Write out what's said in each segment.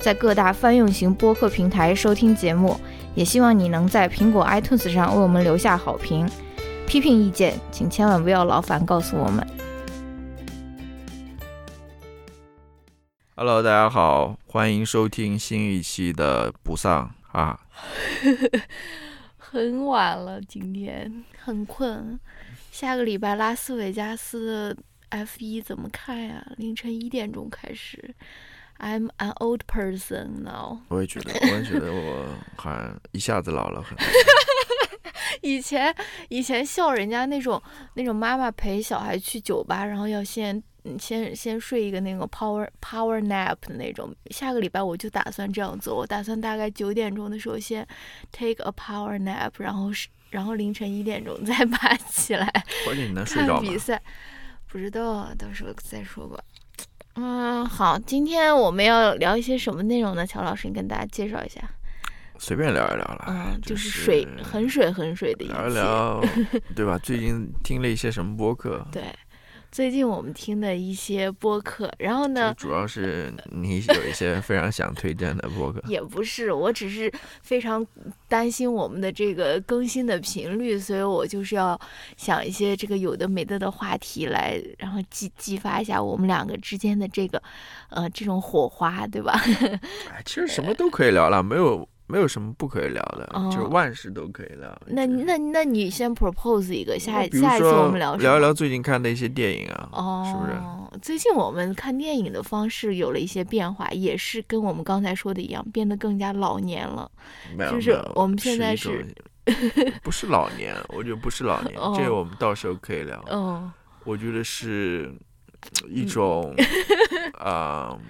在各大泛用型播客平台收听节目。也希望你能在苹果 iTunes 上为我们留下好评。批评意见，请千万不要劳烦告诉我们。Hello，大家好，欢迎收听新一期的不丧啊。很晚了，今天很困。下个礼拜拉斯维加斯的 F 一怎么看呀？凌晨一点钟开始。I'm an old person now。我也觉得，我也觉得我好像一下子老了很多。以前以前笑人家那种那种妈妈陪小孩去酒吧，然后要先嗯先先睡一个那个 power power nap 的那种。下个礼拜我就打算这样做，我打算大概九点钟的时候先 take a power nap，然后是然后凌晨一点钟再 爬起来关键你能睡着吗？看比赛。不知道啊，到时候再说吧。嗯，好，今天我们要聊一些什么内容呢？乔老师，你跟大家介绍一下。随便聊一聊了，嗯，就就是水很水很水的一聊一。聊，对吧？最近听了一些什么播客？对，最近我们听的一些播客，然后呢，主要是你有一些非常想推荐的播客。也不是，我只是非常担心我们的这个更新的频率，所以我就是要想一些这个有的没的的话题来，然后激激发一下我们两个之间的这个，呃，这种火花，对吧？哎，其实什么都可以聊了，没有没有什么不可以聊的，哦就是万事都可以聊。那那那你先 propose 一个，下一下一次我们聊聊一聊最近看的一些电影啊，哦，是不是？最近我们看电影的方式有了一些变化，也是跟我们刚才说的一样，变得更加老年了。就是我们现在是，是 不是老年，我觉得不是老年，这我们到时候可以聊。嗯我觉得是 一种啊、嗯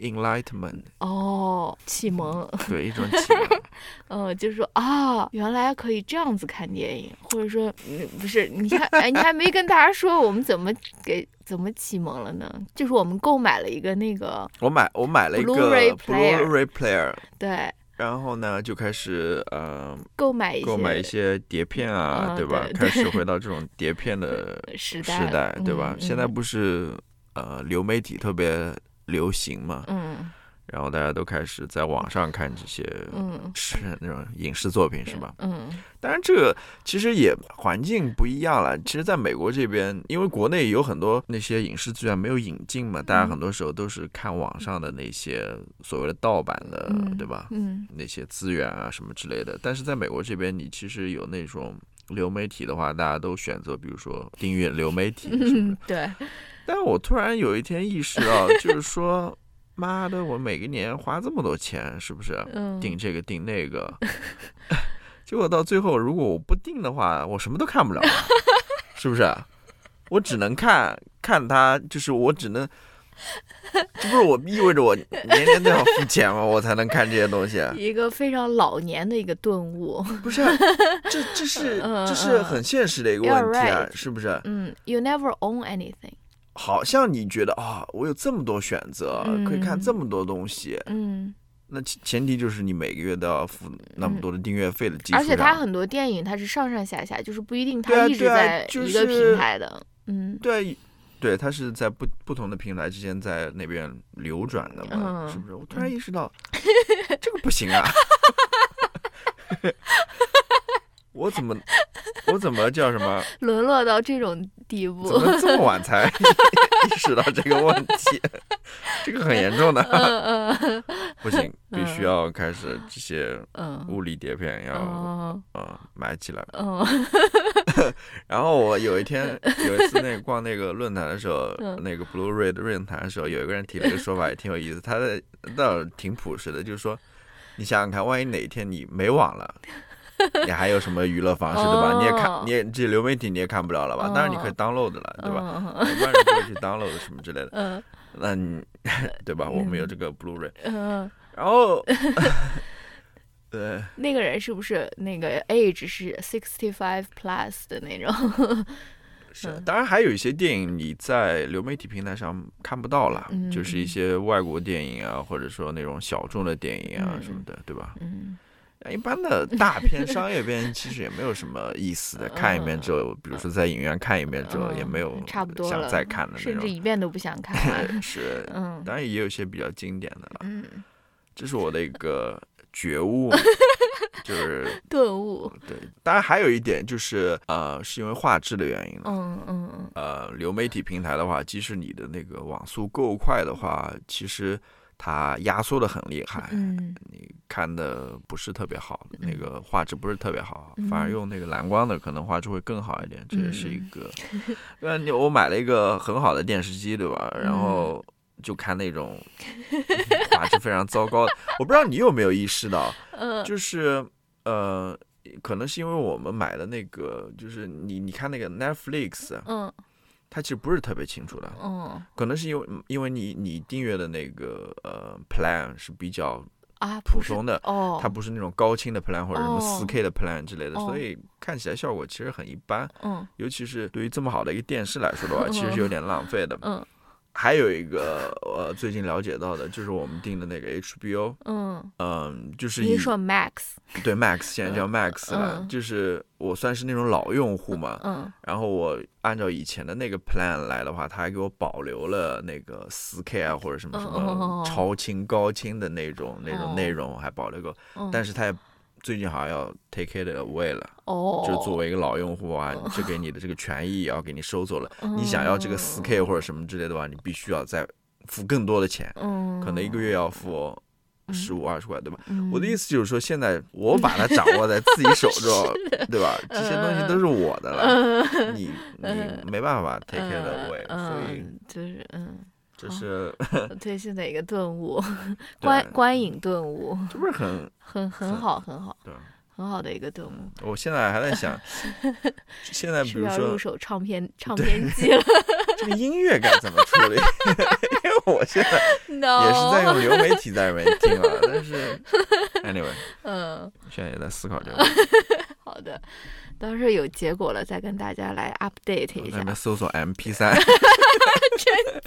enlightenment，哦，启蒙，对，一种启蒙。嗯，就是说啊，原来可以这样子看电影，或者说，嗯，不是，你看，哎，你还没跟大家说我们怎么给怎么启蒙了呢？就是我们购买了一个那个，我买我买了一个 Blu-ray player Blu-ray player，对，然后呢就开始呃购买一些购买一些碟片啊，嗯对吧？对 开始回到这种碟片的时代时代代，对吧？嗯现在嗯不是呃流媒体特别流行嘛，嗯然后大家都开始在网上看这些嗯是那种影视作品，是吧？嗯当然，这个其实也环境不一样了。其实，在美国这边，因为国内有很多那些影视资源没有引进嘛，大家很多时候都是看网上的那些所谓的盗版的，嗯对吧？嗯那些资源啊什么之类的。但是在美国这边，你其实有那种流媒体的话，大家都选择比如说订阅流媒体，是不是嗯，？对，但我突然有一天意识到，就是说，妈的，我每个年花这么多钱，是不是？嗯，订这个订那个，结果到最后，如果我不订的话，我什么都看不了，是不是？我只能看看他，就是我只能，这不是我意味着我年年都要付钱吗？我才能看这些东西？一个非常老年的一个顿悟。不是，这这是嗯这是很现实的一个问题啊，right 是不是？嗯，You never own anything。好像你觉得啊，我有这么多选择，可以看嗯这么多东西，嗯，那前前提就是你每个月都要付那么多的订阅费的基础上，而且它很多电影它是上上下下，就是不一定它一直在就一个是平台的。嗯对，对，它是在不不同的平台之间在那边流转的嘛，嗯是不是？我突然意识到，这个不行啊！我怎么，我怎么叫什么？沦落到这种地步。怎么这么晚才 意识到这个问题？这个很严重的，嗯嗯不行，必须要开始这些嗯物理碟片要嗯呃买起来。嗯 然后我有一天有一次那个逛那个论坛的时候，嗯那个 Blu-ray 的论坛的时候，有一个人提了一个说法，也挺有意思。他的倒挺朴实的，就是说，你想想看，万一哪一天你没网了。你还有什么娱乐方式，对吧？你也哦看，你也这流媒体你也看不了了吧？当然你可以哦 download 了，对吧？嗯一般人不会去 download 什么之类的。嗯那你 对吧？我们有这个 Blu-ray，嗯然后，对，那个人是不是那个 age 是 sixty five plus 的那种？是，嗯当然还有一些电影你在流媒体平台上看不到了，嗯就是一些外国电影啊，或者说那种小众的电影啊嗯什么的，对吧？嗯一般的大片、商业片其实也没有什么意思的，看一遍之后，比如说在影院看一遍之后，也没有嗯差不多想再看的那甚至。一遍都不想看。是，嗯当然也有一些比较经典的了。嗯，这是我的一个觉悟，就是 顿悟。对。当然还有一点就是，呃，是因为画质的原因。嗯嗯嗯呃，流媒体平台的话，即使你的那个网速够快的话，其实它压缩的很厉害，嗯你看的不是特别好，嗯那个画质不是特别好，嗯反而用那个蓝光的可能画质会更好一点，这也是一嗯个。因为你我买了一个很好的电视机，对吧？然嗯后就看那种画质非常糟糕的，我不知道你有没有意识到，嗯就是呃。可能是因为我们买的那个，就是你你看那个 Netflix，嗯它其实不是特别清楚的，嗯。可能是因为因为你你订阅的那个呃 plan 是比较啊，普通的，哦，它不是那种高清的 plan 或者什么哦。四 K 的 plan 之类的，哦。所以看起来效果其实很一般。嗯。尤其是对于这么好的一个电视来说的话，其实是有点浪费的。嗯还有一个呃，最近了解到的就是我们订的那个 HBO，嗯，嗯，就是以你说 Max？对 Max 现在叫 Max 了，嗯。就是我算是那种老用户嘛，嗯。然后我按照以前的那个 plan 来的话，他还给我保留了那个 4K 啊或者什么什么超清、高清的那种那种哦。内容，还保留过。嗯，但是他也最近好像要 take it away 了，哦，就是作为一个老用户啊，就给你的这个权益也要给你收走了。嗯。你想要这个四 K 或者什么之类的话，你必须要再付更多的钱，嗯，可能一个月要付十五二十块，对吧？嗯，我的意思就是说，现在我把它掌握在自己手中，对吧？这些东西都是我的了，你你没办法 take it away，所以嗯，就是嗯，这是 最新的一个顿悟，观观影顿悟，这不是很很很好，很好，对？很好的一个顿悟。我现在还在想，现在比如说入手唱片 唱片机了这个音乐该怎么处理？因为我现在也是在用流媒体在里面听啊，但是 anyway，嗯，现在也在思考这个，好的，到时候有结果了再跟大家来 update 一下那。边搜索 MP 三，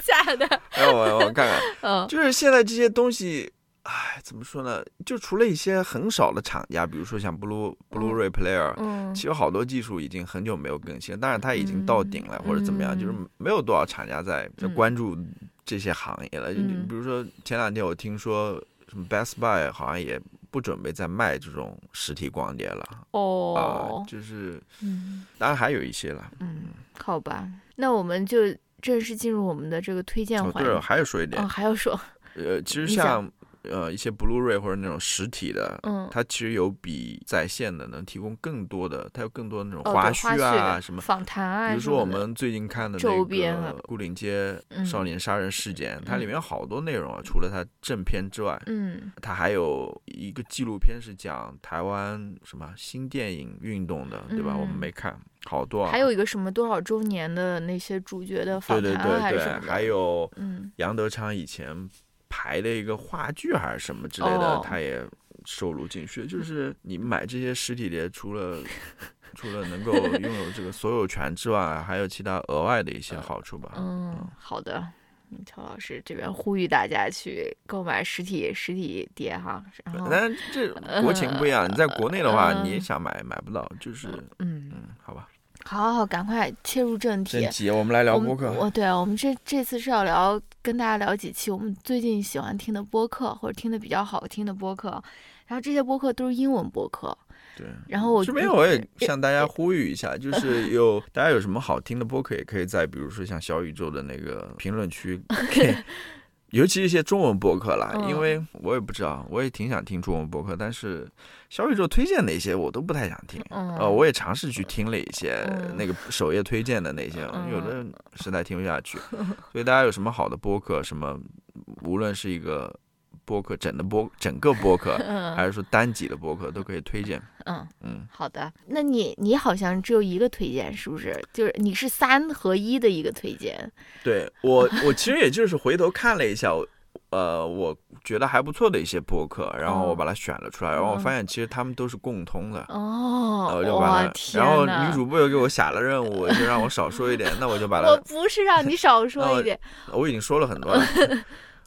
假的，哎我我看看，嗯。就是现在这些东西，哎，怎么说呢？就除了一些很少的厂家，比如说像 Blue Blu-ray Player，、嗯。其实有好多技术已经很久没有更新了，当然它已经到顶了，嗯或者怎么样，就是没有多少厂家在在嗯。关注这些行业了。就嗯。比如说前两天我听说什么 Best Buy 好像也不准备再卖这种实体光碟了。啊、哦，就是嗯。当然还有一些了。嗯，好吧，那我们就正式进入我们的这个推荐哦，对了，环节。还要说一点。哦，，还要说，呃，其实像呃一些 Blu-ray 或者那种实体的，嗯，它其实有比在线的能提供更多的，它有更多的那种花絮啊什么。访谈啊，比如说我们最近看的那个《牯岭街嗯少年杀人事件》，它里嗯面有好多内容啊，除了它正片之外，嗯它还有一个纪录片是讲台湾什么新电影运动的，对吧？我们嗯没看，好多啊。还有一个什么多少周年的那些主角的访谈啊还对对，是什么的，还有嗯杨德昌以前排的一个话剧还是什么之类的，哦他也收录进去。就是你买这些实体碟，除了 除了能够拥有这个所有权之外，还有其他额外的一些好处吧。嗯，好的。嗯乔老师这边呼吁大家去购买实体实体碟哈，然后但是这国情不一样，你在国内的话，嗯你也想买买不到，就是嗯，嗯，好吧。好好好，赶快切入正题正。题，我们来聊播客。我对我们这这次是要聊跟大家聊几期我们最近喜欢听的播客，或者听的比较好听的播客。然后这些播客都是英文播客。对，然后我这边我也向大家呼吁一下，就是有大家有什么好听的播客，也可以在比如说像小宇宙的那个评论区，尤其一些中文播客啦，嗯因为我也不知道，我也挺想听中文播客，但是小宇宙推荐那些我都不太想听。嗯，呃，我也尝试去听了一些嗯那个首页推荐的那些，嗯有的实在听不下去。所以大家有什么好的播客，什么无论是一个播客整的播整个播客，还嗯是说单集的播客，都可以推荐。嗯，嗯，好的。那你你好像只有一个推荐，是不是？就是你是三合一的一个推荐。对我，我其实也就是回头看了一下，我呃，我觉得还不错的一些播客，然后我哦把它选了出来，然后我发现其实他们都是共通的。哦，我就把它，然后女主 播又给我下了任务，就让我少说一点，那我就把它，我不是让你少说一点，我已经说了很多了。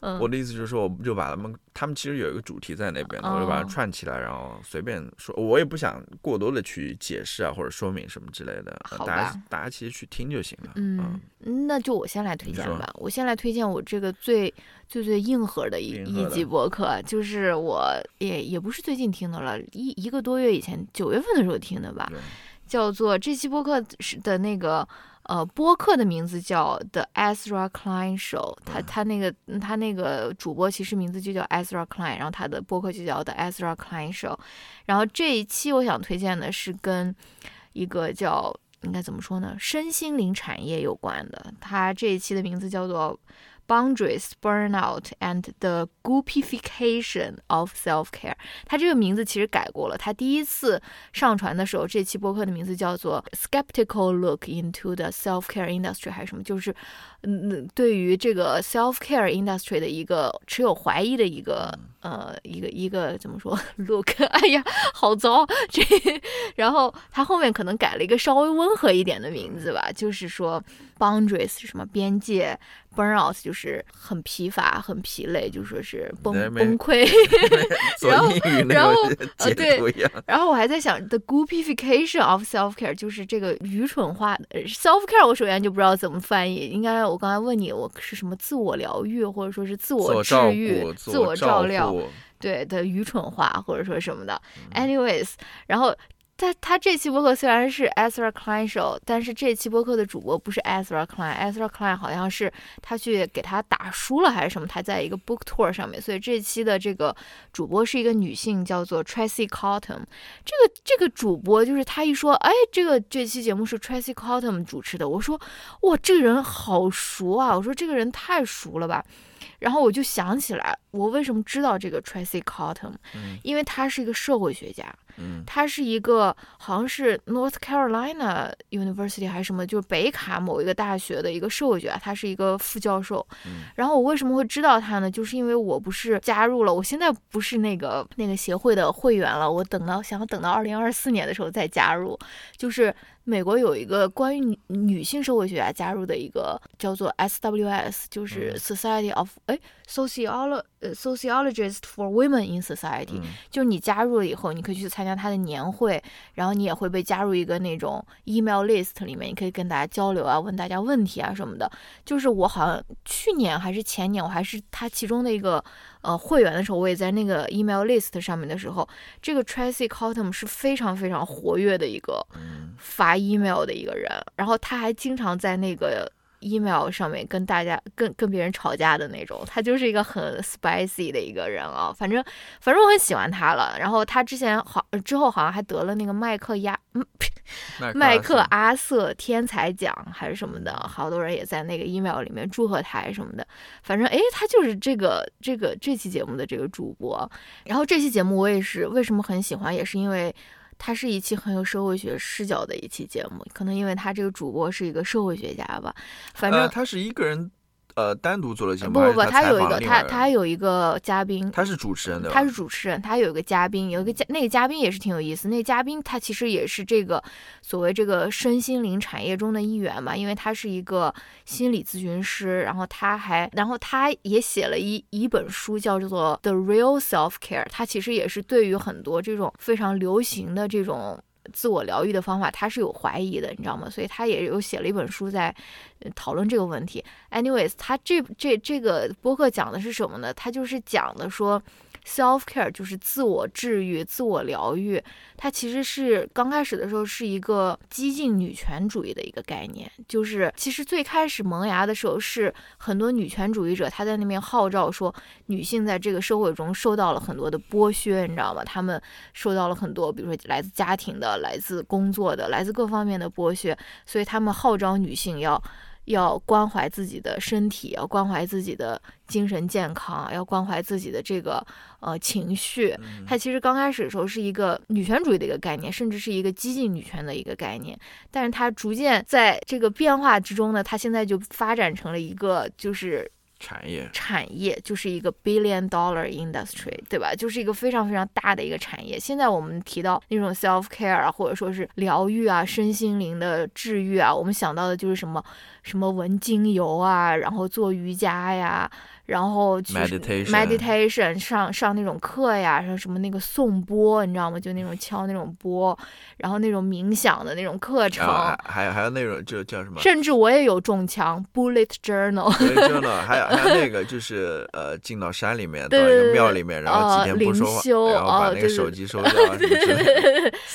嗯，我的意思就是说，我就把他们，他们其实有一个主题在那边的，我就把它哦串起来，然后随便说，我也不想过多的去解释啊或者说明什么之类的，大家吧大家其实去听就行了。嗯，那就我先来推荐吧。我先来推荐我这个最最最硬核的一一集播客，就是我也也不是最近听的了，一一个多月以前九月份的时候听的吧，叫做这期播客是的那个呃播客的名字叫 The Ezra Klein Show，他嗯他那个他那个主播其实名字就叫 Ezra Klein，然后他的播客就叫 The Ezra Klein Show，然后这一期我想推荐的是跟一个叫应该怎么说呢，身心灵产业有关的，他这一期的名字叫做。Boundaries, burnout, and the goopification of self-care。它这个名字其实改过了。它第一次上传的时候，这期播客的名字叫做 “Skeptical Look into the Self-Care Industry” 还是什么，就是嗯，对于这个 self-care industry 的一个持有怀疑的一个呃一个一个怎么说 look？哎呀，好糟这。然后它后面可能改了一个稍微温和一点的名字吧，就是说 boundaries 是什么边界，burnout 就是很疲乏、很疲累，就说是崩崩溃。然后然后呃对。然后我还在想，the goopification of self care 就是这个愚蠢化 self care，我首先就不知道怎么翻译。应该我刚才问你，我是什么自我疗愈，或者说是自自我治愈、自我照料，对的愚蠢化或者说什么的。嗯 Anyways，然后。他他这期播客虽然是 Ezra Klein show，但是这期播客的主播不是 Ezra Klein，Ezra Klein 好像是他去给他打书了还是什么，他在一个 book tour 上面，所以这期的这个主播是一个女性，叫做 Tracy Cotton。这个这个主播就是他一说，哎，这个这期节目是 Tracy Cotton 主持的，我说哇，这个人好熟啊，我说这个人太熟了吧。然后我就想起来，我为什么知道这个 Tracy Cotton，嗯。因为他是一个社会学家，嗯他是一个好像是 North Carolina University 还是什么，就是北卡某一个大学的一个社会学，他是一个副教授。嗯然后我为什么会知道他呢？就是因为我不是加入了，我现在不是那个那个协会的会员了，我等到想等到二零二四年的时候再加入。就是美国有一个关于女女性社会学家加入的一个叫做 SWS，就是嗯。Society of 哎 Sociolo 呃 Sociologist for Women in Society，、嗯。就是你加入了以后，你可以去参加他的年会，然后你也会被加入一个那种 email list 里面，你可以跟大家交流啊，问大家问题啊什么的。就是我好像去年还是前年，我还是他其中的一个呃会员的时候，我也在那个 email list 上面的时候，这个 Tracy Cotton 是非常非常活跃的一个嗯。发 email 的一个人，然后他还经常在那个 email 上面跟大家跟跟别人吵架的那种，他就是一个很 spicy 的一个人啊。反正反正我很喜欢他了。然后他之前好之后好像还得了那个麦克亚嗯麦克阿阿瑟天才奖还是什么的，好多人也在那个 email 里面祝贺他什么的。反正诶，他就是这个这个这期节目的这个主播。然后这期节目我也是为什么很喜欢，也是因为。它是一期很有社会学视角的一期节目，可能因为他这个主播是一个社会学家吧，反正、他是一个人呃单独做了节目，不不不，他有一个他他还有一个嘉宾，他是主持人的，他是主持人，他有一个嘉宾，有一个嘉那个嘉宾也是挺有意思。那个嘉宾他其实也是这个所谓这个身心灵产业中的一员嘛，因为他是一个心理咨询师，然后他还然后他也写了一一本书叫做《The Real Self Care》，他其实也是对于很多这种非常流行的这种。自我疗愈的方法，他是有怀疑的，你知道吗？所以他也有写了一本书在讨论这个问题。Anyways，他这这这个播客讲的是什么呢？他就是讲的说。Self care 就是自我治愈、自我疗愈，它其实是刚开始的时候是一个激进女权主义的一个概念，就是其实最开始萌芽的时候是很多女权主义者他在那边号召说，女性在这个社会中受到了很多的剥削，你知道吗？她们受到了很多，比如说来自家庭的、来自工作的、来自各方面的剥削，所以他们号召女性要。要关怀自己的身体，要关怀自己的精神健康，要关怀自己的这个呃情绪。嗯它其实刚开始的时候是一个女权主义的一个概念，甚至是一个激进女权的一个概念。但是它逐渐在这个变化之中呢，它现在就发展成了一个就是产业，产业就是一个 billion dollar industry，对吧？就是一个非常非常大的一个产业。现在我们提到那种 self care 啊，或者说是疗愈啊、身心灵的治愈啊，我们想到的就是什么什么闻精油啊，然后做瑜伽呀。然后去 meditation 上上那种课呀，上什么那个颂钵，你知道吗？就那种敲那种钵，然后那种冥想的那种课程，还有还有那种就叫什么？甚至我也有中枪 bullet journal。journal 还有还有那个就是呃进到山里面到一个庙里面，然后几天不说话，然后把那个手机收掉。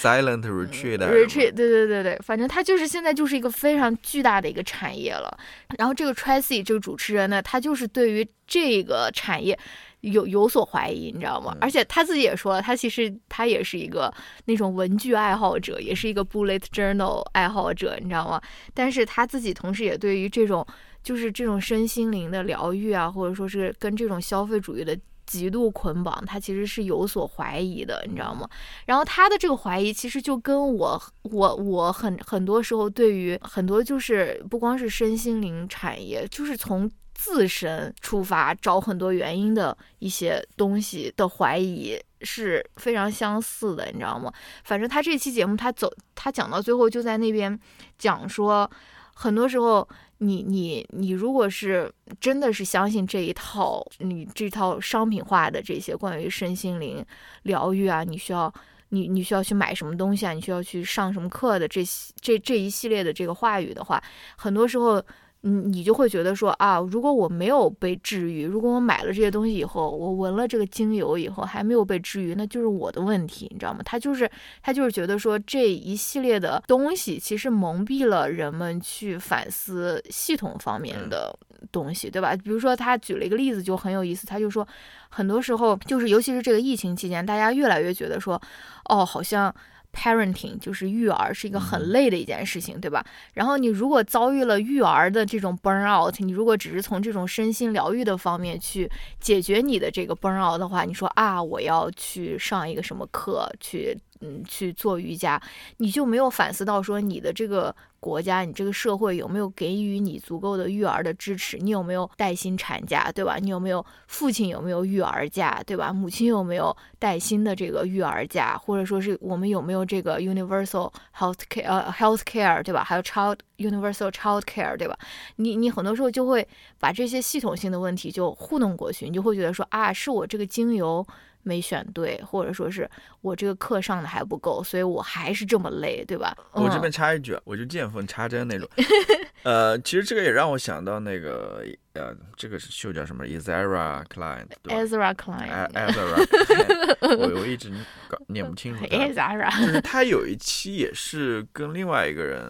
Silent retreat。retreat 对对对对，反正它就是现在就是一个非常巨大的一个产业了。然后这个 Tracy 这个主持人呢，他就是对于这个产业有有所怀疑，你知道吗？而且他自己也说了，他其实他也是一个那种文具爱好者，也是一个 bullet journal 爱好者，你知道吗？但是他自己同时也对于这种就是这种身心灵的疗愈啊，或者说是跟这种消费主义的极度捆绑，他其实是有所怀疑的，你知道吗？然后他的这个怀疑其实就跟我我我很很多时候对于很多就是不光是身心灵产业，就是从。自身出发找很多原因的一些东西的怀疑是非常相似的，你知道吗？反正他这期节目他走他讲到最后就在那边讲说，很多时候你你你如果是真的是相信这一套你这套商品化的这些关于身心灵疗愈啊，你需要你你需要去买什么东西啊，你需要去上什么课的这些这这一系列的这个话语的话，很多时候。你你就会觉得说啊，如果我没有被治愈，如果我买了这些东西以后，我闻了这个精油以后还没有被治愈，那就是我的问题，你知道吗？他就是他就是觉得说这一系列的东西其实蒙蔽了人们去反思系统方面的东西，对吧？比如说他举了一个例子就很有意思，他就说很多时候就是尤其是这个疫情期间，大家越来越觉得说，哦，好像。Parenting 就是育儿是一个很累的一件事情，对吧？然后你如果遭遇了育儿的这种 burn out，你如果只是从这种身心疗愈的方面去解决你的这个 burn out 的话，你说啊，我要去上一个什么课去。嗯，去做瑜伽，你就没有反思到说你的这个国家，你这个社会有没有给予你足够的育儿的支持？你有没有带薪产假，对吧？你有没有父亲有没有育儿假，对吧？母亲有没有带薪的这个育儿假？或者说是我们有没有这个 universal health care 呃 health care，对吧？还有 child universal child care，对吧？你你很多时候就会把这些系统性的问题就糊弄过去，你就会觉得说啊，是我这个精油。没选对，或者说是我这个课上的还不够，所以我还是这么累，对吧？我这边插一句，我就见缝插针那种。呃，其实这个也让我想到那个，呃，这个秀叫什么？Ezra Klein，？Ezra Klein。Ezra，我我一直搞 念不清楚。Ezra，就是他有一期也是跟另外一个人，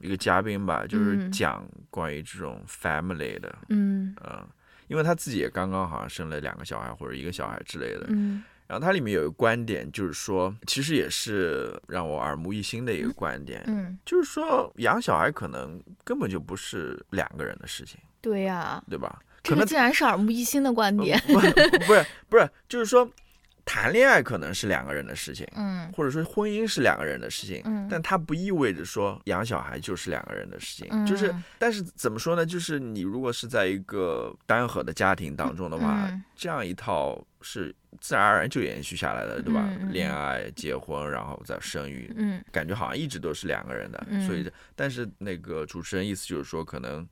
一个嘉宾吧，就是讲关于这种 family 的，嗯嗯。因为他自己也刚刚好像生了两个小孩或者一个小孩之类的，嗯，然后它里面有一个观点，就是说，其实也是让我耳目一新的一个观点，嗯，就是说养小孩可能根本就不是两个人的事情，对呀，对吧？这个竟然是耳目一新的观点，不是不是，就是说。谈恋爱可能是两个人的事情，嗯，或者说婚姻是两个人的事情，嗯，但它不意味着说养小孩就是两个人的事情，就是，但是怎么说呢？就是你如果是在一个单核的家庭当中的话，这样一套是自然而然就延续下来的，对吧？恋爱、结婚，然后再生育，嗯，感觉好像一直都是两个人的，所以，但是那个主持人意思就是说，可能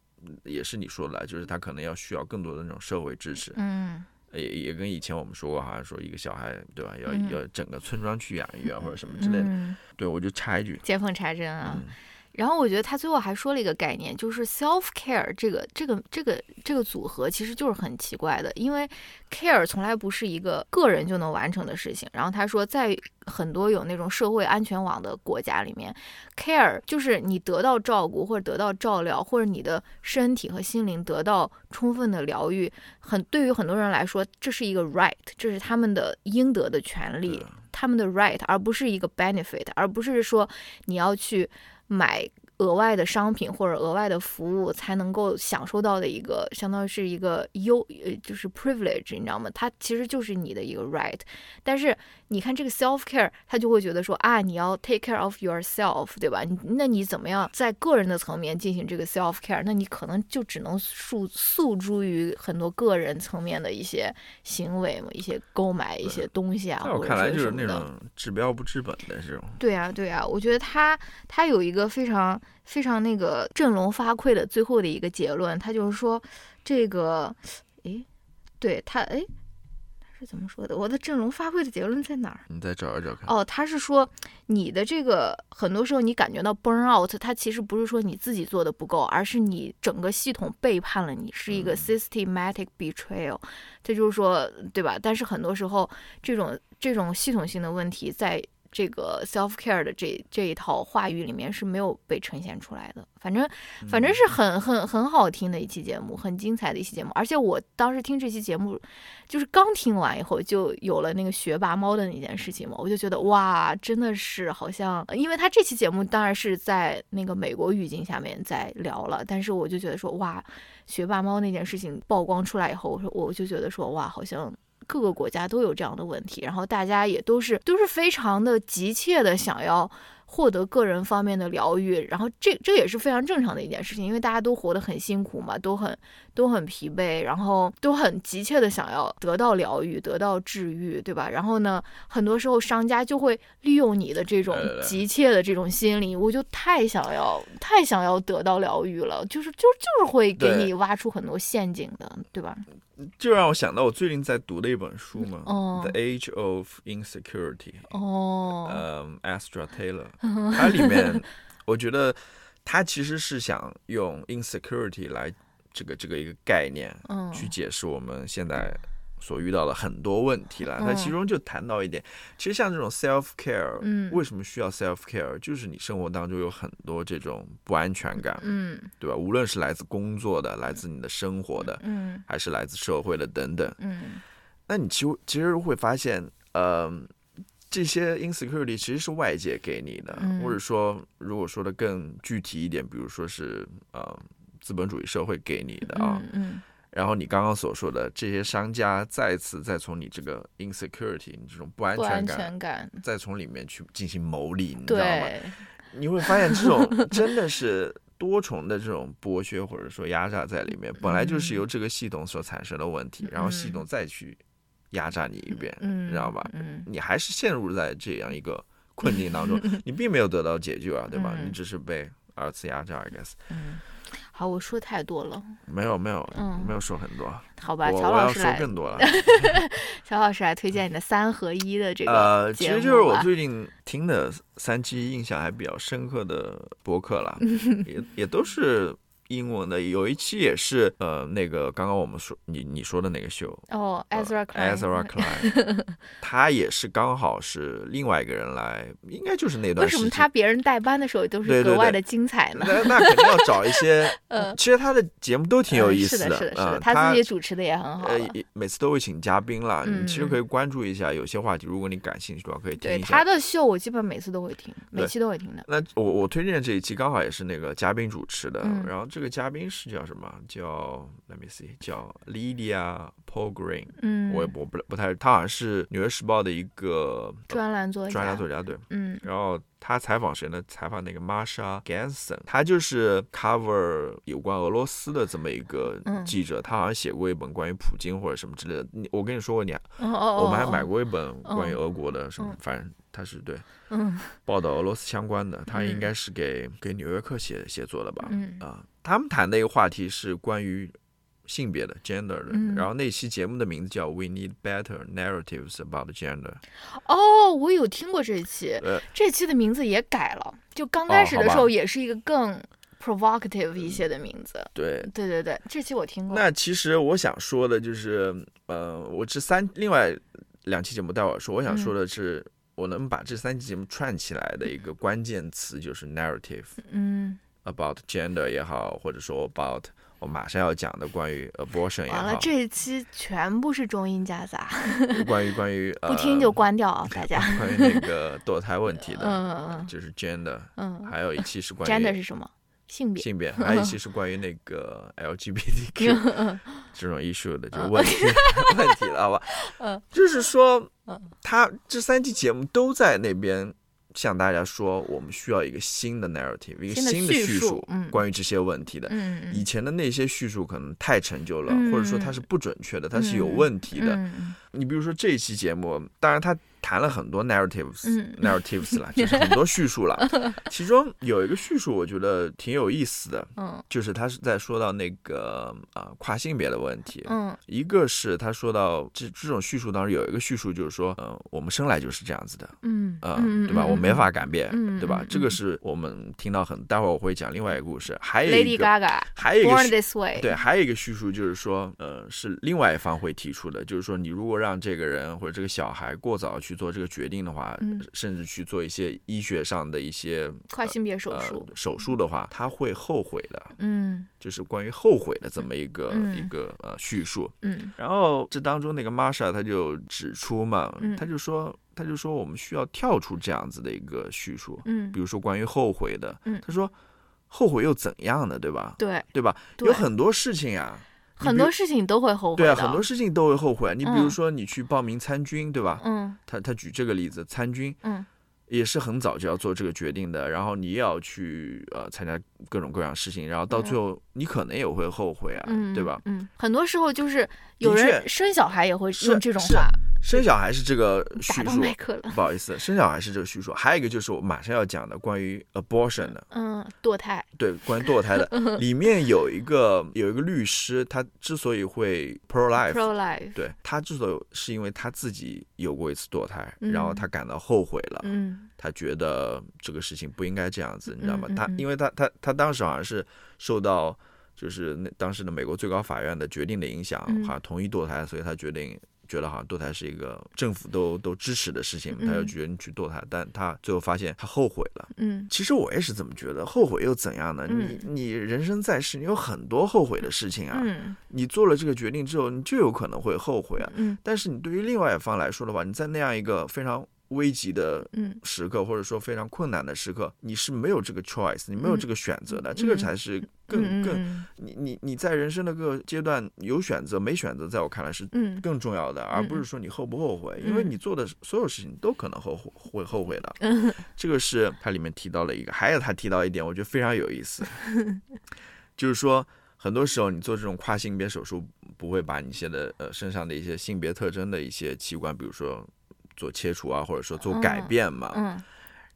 也是你说的，就是他可能要需要更多的那种社会支持，嗯。也也跟以前我们说过，好像说一个小孩，对吧？要要整个村庄去养育啊，或者什么之类的。对，我就插一句，见缝插针啊。然后我觉得他最后还说了一个概念，就是 self care 这个这个这个这个组合其实就是很奇怪的，因为 care 从来不是一个个人就能完成的事情。然后他说，在很多有那种社会安全网的国家里面，care 就是你得到照顾或者得到照料，或者你的身体和心灵得到充分的疗愈，很对于很多人来说，这是一个 right，这是他们的应得的权利，他们的 right，而不是一个 benefit，而不是说你要去。买额外的商品或者额外的服务才能够享受到的一个，相当于是一个优，呃，就是 privilege，你知道吗？它其实就是你的一个 right。但是你看这个 self care，他就会觉得说啊，你要 take care of yourself，对吧？你那你怎么样在个人的层面进行这个 self care？那你可能就只能诉诉诸于很多个人层面的一些行为嘛，一些购买一些东西啊。在我看来就是那种治标不治本的这种。对啊，对啊，我觉得他他有一个非常非常那个振聋发聩的最后的一个结论，他就是说这个，诶，对他，诶。是怎么说的？我的阵容发挥的结论在哪儿？你再找一找看。哦，他是说你的这个很多时候你感觉到 burn out，它其实不是说你自己做的不够，而是你整个系统背叛了你，是一个 systematic betrayal。这就是说，对吧？但是很多时候这种这种系统性的问题在。这个 self care 的这这一套话语里面是没有被呈现出来的，反正反正是很很很好听的一期节目，很精彩的一期节目。而且我当时听这期节目，就是刚听完以后就有了那个学霸猫的那件事情嘛，我就觉得哇，真的是好像，因为他这期节目当然是在那个美国语境下面在聊了，但是我就觉得说哇，学霸猫那件事情曝光出来以后，我说我就觉得说哇，好像。各个国家都有这样的问题，然后大家也都是都是非常的急切的想要。获得个人方面的疗愈，然后这这也是非常正常的一件事情，因为大家都活得很辛苦嘛，都很都很疲惫，然后都很急切的想要得到疗愈、得到治愈，对吧？然后呢，很多时候商家就会利用你的这种急切的这种心理，我就太想要、太想要得到疗愈了，就是就就是会给你挖出很多陷阱的，对吧？就让我想到我最近在读的一本书嘛，《The Age of Insecurity》哦，嗯，Astra Taylor，它里面 我觉得他其实是想用 insecurity 来这个这个一个概念，去解释我们现在。所遇到的很多问题了，那其中就谈到一点，其实像这种 self care，嗯，为什么需要 self care？就是你生活当中有很多这种不安全感，嗯，对吧？无论是来自工作的，来自你的生活的，嗯，还是来自社会的等等，嗯，那你其实其实会发现，呃，这些 insecurity 其实是外界给你的，或者说，如果说的更具体一点，比如说是呃资本主义社会给你的啊，嗯。然后你刚刚所说的这些商家再次再从你这个 insecurity，你这种不安全感，再从里面去进行牟利，你知道吗？你会发现这种真的是多重的这种剥削或者说压榨在里面，本来就是由这个系统所产生的问题，然后系统再去压榨你一遍，你知道吧？你还是陷入在这样一个困境当中，你并没有得到解救啊，对吧？你只是被二次压榨，I guess。好，我说太多了。没有没有，嗯，没有说很多。好吧，乔老师来。说更多了。乔老师来推荐你的三合一的这个呃，其实就是我最近听的三期印象还比较深刻的博客了，也也都是。英文的有一期也是，呃，那个刚刚我们说你你说的那个秀哦，Ezra Klein，Ezra Klein，他也是刚好是另外一个人来，应该就是那段。为什么他别人代班的时候都是格外的精彩呢？那那肯定要找一些，呃 其实他的节目都挺有意思的，是的，是的，是的，他自己主持的也很好。呃，每次都会请嘉宾了，你其实可以关注一下，有些话题如果你感兴趣的话，可以听一下。他的秀我基本每次都会听，每期都会听的。那我我推荐这一期刚好也是那个嘉宾主持的，然后这个嘉宾是叫。什么？叫 Let me see，叫 Lydia Paul Green。嗯，我我不不太，他好像是《纽约时报》的一个专栏作家。专栏作家对。嗯。然后他采访谁呢？采访那个 Marsha Ganson，他就是 cover 有关俄罗斯的这么一个记者。他好像写过一本关于普京或者什么之类的。你我跟你说过，你我们还买过一本关于俄国的什么，反正他是对，嗯，报道俄罗斯相关的。他应该是给给《纽约客》写写作的吧？嗯啊。他们谈的一个话题是关于性别的 gender 的，然后那期节目的名字叫 We Need Better Narratives About Gender。哦，我有听过这期，这期的名字也改了，就刚开始的时候也是一个更 provocative 一些的名字。对，对对对，这期我听过。那其实我想说的就是，呃，我这三另外两期节目待会儿说，我想说的是，我能把这三期节目串起来的一个关键词就是 narrative。嗯。about gender 也好，或者说 about 我马上要讲的关于 abortion 也完了，好，这一期全部是中英夹杂，关于关于不听就呃关掉啊，大家。关于那个堕胎问题的，嗯嗯就是 gender，嗯还有一期是关于，gender 是什么？性别。性别，还有一些是关于那个 LGBTQ 嗯这种 issue 的这个嗯问题 问题了，好吧？嗯，就是说嗯，他这三期节目都在那边向大家说，我们需要一个新的 narrative，一个新的叙述嗯关于这些问题的。以前的那些叙述可能太陈旧了，嗯或者说它是不准确的，它是有问题的。嗯你比如说这一期节目，当然他谈了很多 narratives、嗯 narratives 了，就是很多叙述了。其中有一个叙述我觉得挺有意思的，嗯就是他是在说到那个啊、呃跨性别的问题。嗯一个是他说到这这种叙述当中有一个叙述就是说，嗯、我们生来就是这样子的，嗯呃，嗯，对吧？我没法改变，嗯对吧？嗯这个是我们听到很，待会儿我会讲另外一个故事，还有 Lady 一个 Gaga 还有一个 Born This Way，对，还有一个叙述就是说，呃，是另外一方会提出的，就是说，你如果让这个人或者这个小孩过早去做这个决定的话，嗯甚至去做一些医学上的一些跨性别手术呃、，手术的话，他会后悔的，嗯就是关于后悔的这么一个、嗯一个呃叙述。嗯然后这当中那个 Marsha 他就指出嘛，嗯他就说他就说我们需要跳出这样子的一个叙述，嗯比，如说关于后悔的，嗯他说后悔又怎样呢？对吧？对，对吧？对有很多事情啊。你很多事情都会后悔对啊，很多事情都会后悔。你比如嗯说，你去报名参军，对吧？嗯他他举这个例子，参军嗯也是很早就要做这个决定的，然后你也要去呃参加各种各样事情，然后到最后你可能也会后悔啊，嗯，对吧？嗯，很多时候就是有人生小孩也会是用这种话生小孩是这个叙述，不好意思，生小孩是这个叙述，还有一个就是我马上要讲的关于 abortion 的，嗯，堕胎，对，关于堕胎的，里面有一个有一个律师，他之所以会 pro life。pro life，对他之所以是因为他自己有过一次堕胎，嗯然后他感到后悔了，嗯他觉得这个事情不应该这样子，你知道吗？他嗯嗯嗯因为他他他当时好像是受到就是那当时的美国最高法院的决定的影响，嗯好像同意堕胎，所以他决定觉得好像堕胎是一个政府都都支持的事情，嗯他就决定去堕胎，但他最后发现他后悔了。嗯其实我也是这么觉得，后悔又怎样呢？嗯你你人生在世，你有很多后悔的事情啊。嗯你做了这个决定之后，你就有可能会后悔啊。嗯但是你对于另外一方来说的话，你在那样一个非常危急的嗯时刻，或者说非常困难的时刻，你是没有这个 choice，你没有这个选择的，这个才是更嗯更嗯你你你在人生的各个阶段有选择没选择，在我看来是嗯更重要的，而不是说你后不后悔，因为你做的所有事情都可能后悔会后悔的。嗯 这个是它里面提到了一个，还有他提到一点，我觉得非常有意思，就是说。很多时候，你做这种跨性别手术，不会把你现在呃身上的一些性别特征的一些器官，比如说做切除啊，或者说做改嗯变嘛。嗯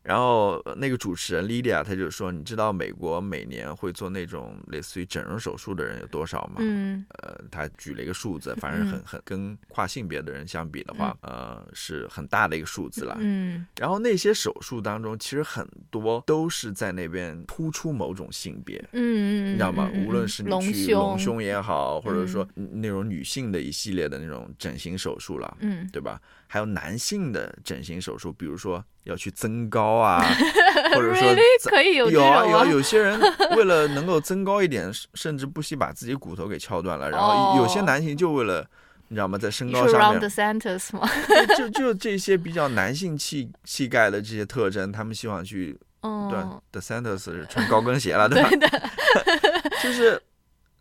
然后呃那个主持人 Lydia 她就说：“你知道美国每年会做那种类似于整容手术的人有多少吗？”嗯呃，他举了一个数字，反正很嗯很跟跨性别的人相比的话，呃，是很大的一个数字了。嗯然后那些手术当中，其实很多都是在那边突出某种性别。嗯嗯，你知道吗？嗯无论是你隆去胸隆胸也好，或者说那种女性的一系列的那种整形手术了，嗯对吧？还有男性的整形手术，比如说要去增高啊，或者说 Really？可以有有啊有啊，有些人 为了能够增高一点，甚至不惜把自己骨头给敲断了。然后有些哦男性就为了，你知道吗，在身高上面？就就这些比较男性气气概的这些特征，他们希望去对嗯，，The Santos 是穿高跟鞋了，对吧？就是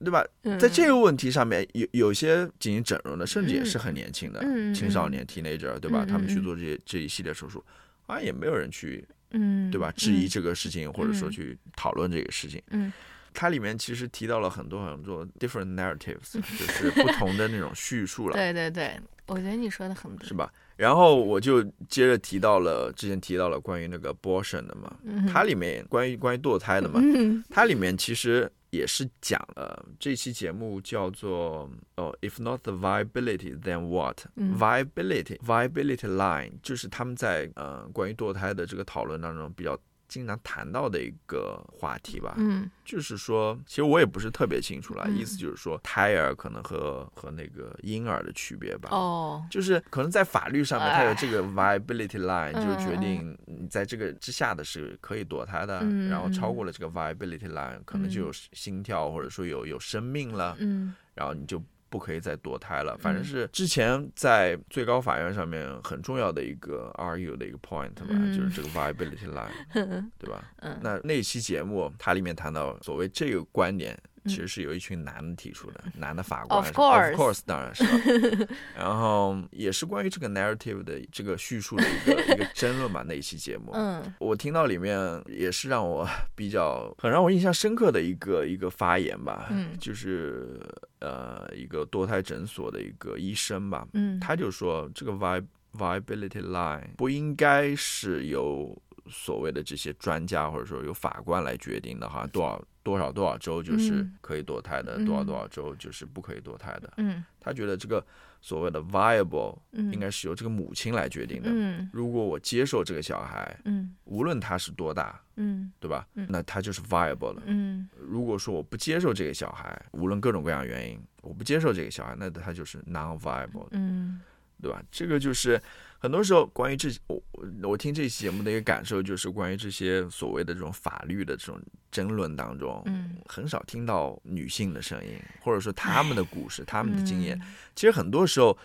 对吧？嗯在这个问题上面，有有些进行整容的，甚至也是很年轻的青少年 teenager，对吧？他们去嗯做这些这一系列手术，啊，也没有人去嗯，对吧？质疑这个事情，或者说嗯去讨论这个事情。嗯它里面其实提到了很多很多 different narratives，就是不同的那种叙述了，对对对，我觉得你说的很对是，吧？然后我就接着提到了之前提到了关于那个 abortion 的嘛，嗯它里面关于关于堕胎的嘛，嗯它里面其实也是讲了，这期节目叫做哦，if not the viability then what？、嗯 viability viability line 就是他们在呃关于堕胎的这个讨论当中比较经常谈到的一个话题吧。嗯。就是说，其实我也不是特别清楚了，嗯。意思就是说，胎儿可能和和那个婴儿的区别吧。哦，就是可能在法律上面，它有这个 viability line，嗯就决定你在这个之下的是可以堕胎的，嗯然后超过了这个 viability line，可能就有心跳或者说有有生命了，嗯。然后你就不可以再堕胎了。反正是之前在最高法院上面很重要的一个 argue 的一个 point 吧，嗯就是这个 viability line，对吧？嗯那那期节目它里面谈到所谓这个观点。嗯其实是有一群男的提出的，男的法官 Of course 当然是了。然后也是关于这个 narrative 的这个叙述的一个一个争论吧。那一期节目，嗯我听到里面也是让我比较很让我印象深刻的一个一个发言吧，嗯就是呃一个堕胎诊所的一个医生吧，嗯，他就说这个 vi viability line 不应该是由所谓的这些专家或者说由法官来决定的，好像多少多少多少周就是嗯可以堕胎的，嗯多少多少周就是不可以堕胎的。嗯他觉得这个所谓的 viable 嗯应该是由这个母亲来决定的。嗯如果我接受这个小孩，嗯无论他是多大，嗯对吧？嗯那他就是 viable 了。嗯如果说我不接受这个小孩，无论各种各样原因，我不接受这个小孩，那他就是 non-viable 的。嗯对吧？这个就是很多时候关于这我我我听这期节目的一个感受，就是关于这些所谓的这种法律的这种争论当中，嗯很少听到女性的声音，或者说他们的故事、他们的经验。嗯其实很多时候，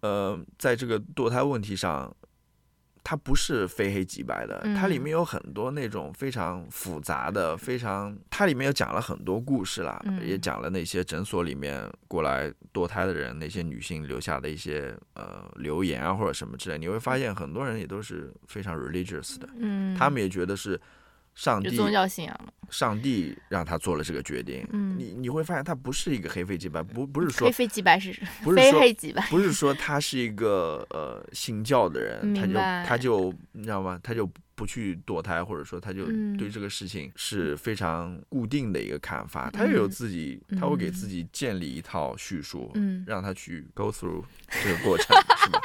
呃，在这个堕胎问题上。它不是非黑即白的，它里嗯。面有很多那种非常复杂的、非常，它里面有讲了很多故事啦，嗯。也讲了那些诊所里面过来堕胎的人，那些女性留下的一些呃留言啊或者什么之类，你会发现很多人也都是非常 religious 的，嗯，他们也觉得是上帝宗教信仰了，上帝让他做了这个决定，嗯你你会发现他不是一个黑非即白，不不是说黑非即白是非不是 说黑即白，不是说他是一个呃信教的人，他就他就你知道吗？他就不去堕胎，或者说他就嗯对这个事情是非常固定的一个看法，他也有嗯自己，他会给嗯自己建立一套叙述，嗯，让他去 go through 这个过程，是吧？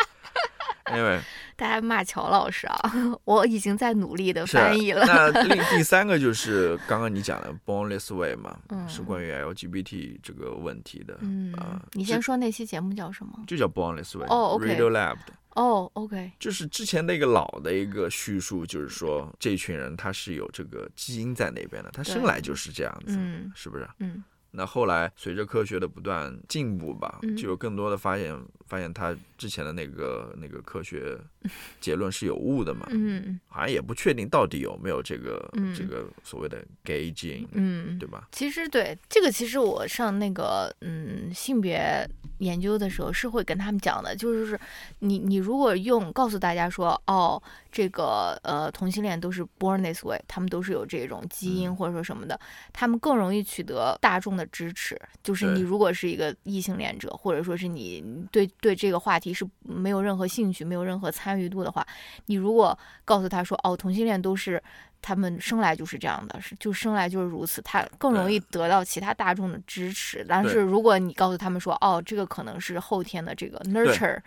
因为 大家骂乔老师啊，我已经在努力的翻译了，那 另第三个就是刚刚你讲的 boneless way 嘛，嗯是关于 LGBT 这个问题的，嗯啊，你先说那期节目叫什么？就叫 boneless way，哦，OK Radio Lab 的。哦，OK，就是之前那个老的一个叙述，就是说这群人他是有这个基因在那边的，他生来就是这样子，嗯是不是？嗯那后来随着科学的不断进步吧，嗯就有更多的发现，发现他之前的那个那个科学 结论是有误的嘛，嗯好像也不确定到底有没有这个、嗯这个所谓的 gay gene，、嗯，对吧？其实对这个，其实我上那个嗯性别研究的时候是会跟他们讲的，就是你你如果用告诉大家说哦，这个呃同性恋都是 born this way，他们都是有这种基因嗯或者说什么的，他们更容易取得大众的支持。就是你如果是一个异性恋者，或者说是你对对这个话题是没有任何兴趣、没有任何参与度的话，你如果告诉他说哦，同性恋都是。他们生来就是这样的，是就生来就是如此，他更容易得到其他大众的支持。但是如果你告诉他们说，哦，这个可能是后天的这个 nurture，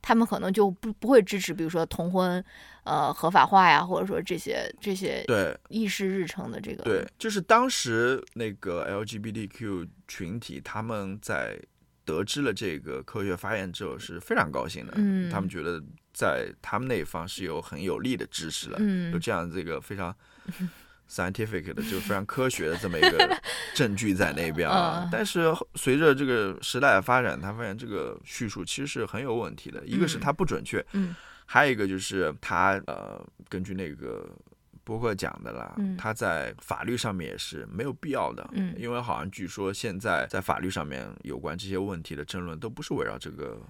他们可能就不不会支持，比如说同婚，呃，合法化呀，或者说这些这些对。议事日程的这个，对，就是当时那个 LGBTQ 群体他们在得知了这个科学发现之后是非常高兴的，嗯他们觉得在他们那一方是有很有力的支持了，嗯。有这样这个非常 scientific 的，就非常科学的这么一个 证据在那边啊嗯。但是随着这个时代的发展，他发现这个叙述其实是很有问题的，一个是嗯。它不准确，嗯。还有一个就是他呃，根据那个博客讲的啦，嗯他在法律上面也是没有必要的，嗯因为好像据说现在在法律上面有关这些问题的争论都不是围绕这个。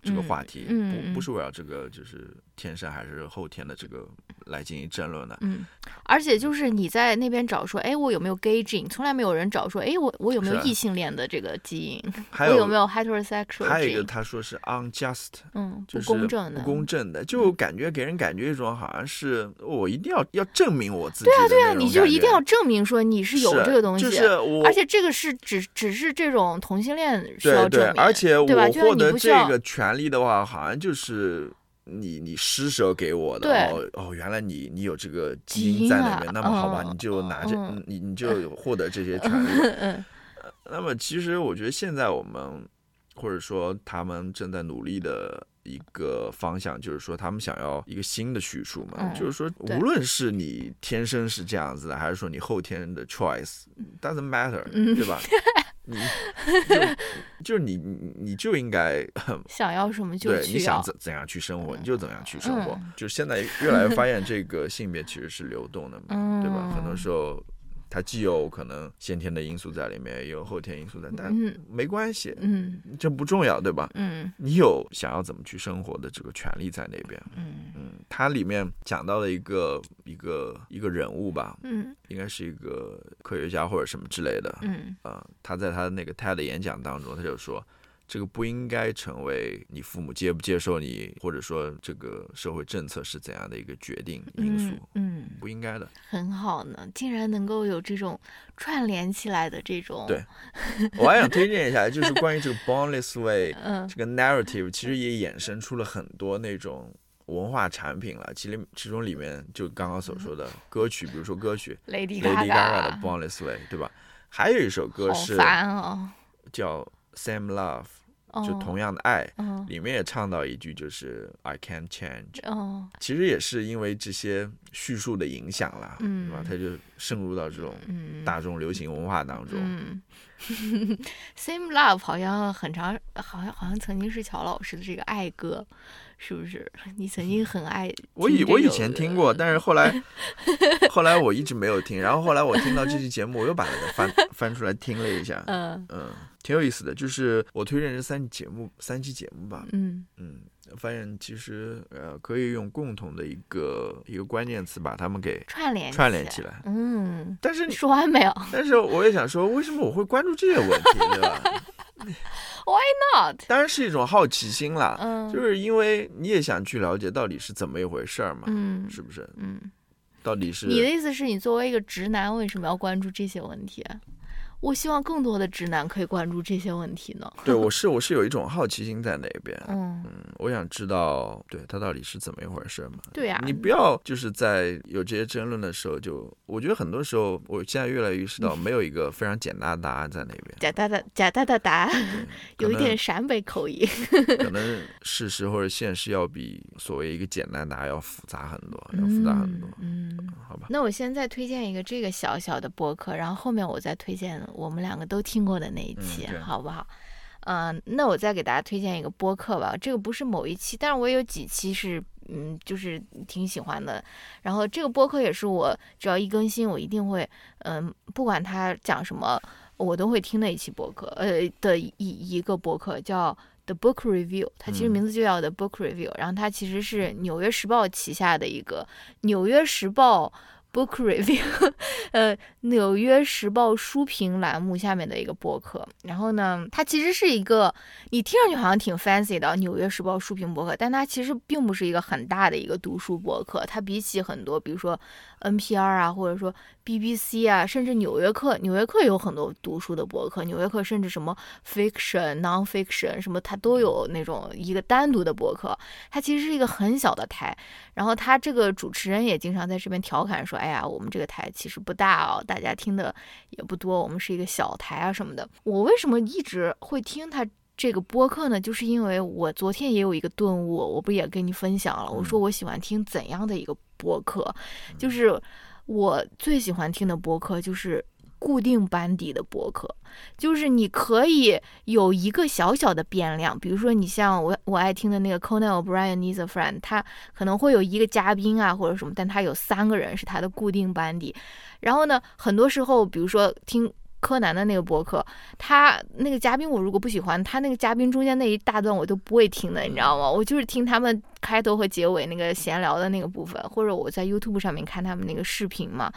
这个话题、嗯嗯不不是围绕这个就是天生还是后天的这个来进行争论的，嗯，而且就是你在那边找说，哎，我有没有 gay gene？从来没有人找说，哎，我我有没有异性恋的这个基因？还我有没有 heterosexual 还有一个他说是 unjust，嗯，不就是公正的，不公正的，就感觉给人感觉一种好像是我一定要要证明我自己对啊，对啊，你就一定要证明说你是有这个东西，就是我而且这个是只只是这种同性恋需对对要证，明，而且我对吧？就像获得这个权利的话，好像就是你你施舍给我的哦哦，原来你你有这个基基因在那边，那么好吧，嗯你就拿着嗯你你就获得这些权利。嗯那么其实我觉得现在我们或者说他们正在努力的一个方向，就是说他们想要一个新的叙述嘛，嗯就是说无论是你天生是这样子的，还是说你后天的 choice，doesn't matter，、嗯对吧？你就 就是你你你就应该想要什么就对，你想。怎怎样去生活，你就怎样去生活。嗯就现在越来越发现，这个性别其实是流动的嘛，对吧？很多嗯时候它既有可能先天的因素在里面，也有后天因素在，但嗯没关系，嗯这不重要，对吧？嗯你有想要怎么去生活的这个权利在那边。嗯嗯，它里面讲到了一个一个一个人物吧，嗯应该是一个科学家或者什么之类的。嗯啊、他在他的那个 TED 演讲当中，他就说，这个不应该成为你父母接不接受你，或者说这个社会政策是怎样的一个决定因素，嗯，嗯，不应该的。很好呢，竟然能够有这种串联起来的这种，对我还想推荐一下，就是关于这个 Boundless Way 嗯这个 narrative，其实也衍生出了很多那种。文化产品了，其实其中里面就刚刚所说的歌曲，比如说歌曲，Lady Gaga 的 Gaga，Boundless Way，对吧？还有一首歌是叫 Same Love，哦就同样的爱，嗯里面也唱到一句，就是 I can't change。哦其实也是因为这些叙述的影响啦，嗯对吧？它就渗入到这种嗯大众流行文化当中。嗯，Same Love 好像很长，好像好像曾经是乔老师的这个爱歌，是不是？你曾经很爱 我以我以前听过，但是后来 后来我一直没有听，然后后来我听到这期节目，我又把它翻翻出来听了一下，嗯嗯，挺有意思的。就是我推荐这三期节目，三期节目吧，嗯嗯，发现其实呃可以用共同的一个一个关键词把它们给串联串联起来，嗯，但是你说完没有 但是我也想说，为什么我会关注这些问题，对吧？？Not，当然是一种好奇心啦，嗯，就是因为你也想去了解到底是怎么一回事儿嘛，嗯是不是？嗯，到底是你的意思是你作为一个直男，为什么要关注这些问题啊？我希望更多的直男可以关注这些问题呢。对我是我是有一种好奇心在那边，嗯，嗯，我想知道对他到底是怎么一回事嘛。对呀、你不要就是在有这些争论的时候就，我觉得很多时候，我现在越来越意识到，没有一个非常简单的答案在那边。假哒哒假哒哒哒，有一点陕北口音。可 能事实或者现实要比所谓一个简单答案要复杂很多，要复杂很多，嗯。嗯好吧？那我现在推荐一个这个小小的博客，然后后面我再推荐我们两个都听过的那一期，嗯好不好？嗯、那我再给大家推荐一个播客吧。这个不是某一期，但是我有几期是嗯，就是挺喜欢的。然后这个播客也是我只要一更新，我一定会嗯，不管他讲什么，我都会听的一期播客，呃的一一个播客叫。The Book Review，它其实嗯名字就叫 The Book Review，、然后它其实是《纽约时报》旗下的一个《纽约时报 Book Review 》呃，《纽约时报》书评栏目下面的一个博客。然后呢，它其实是一个你听上去好像挺 fancy 的《纽约时报》书评博客，但它其实并不是一个很大的一个读书博客。它比起很多，比如说 NPR 啊，或者说 BBC 啊，甚至《纽约客》，《纽约客》有很多读书的博客，《纽约客》甚至什么 fiction、non-fiction 什么，它都有那种一个单独的博客。它其实是一个很小的台，然后他这个主持人也经常在这边调侃说：“哎呀，我们这个台其实不大哦，大家听的也不多，我们是一个小台啊什么的。”我为什么一直会听他这个播客呢？就是因为我昨天也有一个顿悟，我不也跟你分享了？我说我喜欢听怎样的一个播客，就是我最喜欢听的播客就是。固定班底的播客，就是你可以有一个小小的变量，比如说你像我我爱听的那个 Conan O'Brien，He's a Friend，他可能会有一个嘉宾啊或者什么，但他有三个人是他的固定班底。然后呢，很多时候，比如说听柯南的那个播客，他那个嘉宾我如果不喜欢，他那个嘉宾中间那一大段我都不会听的，你知道吗？我就是听他们开头和结尾那个闲聊的那个部分，或者我在 YouTube 上面看他们那个视频嘛，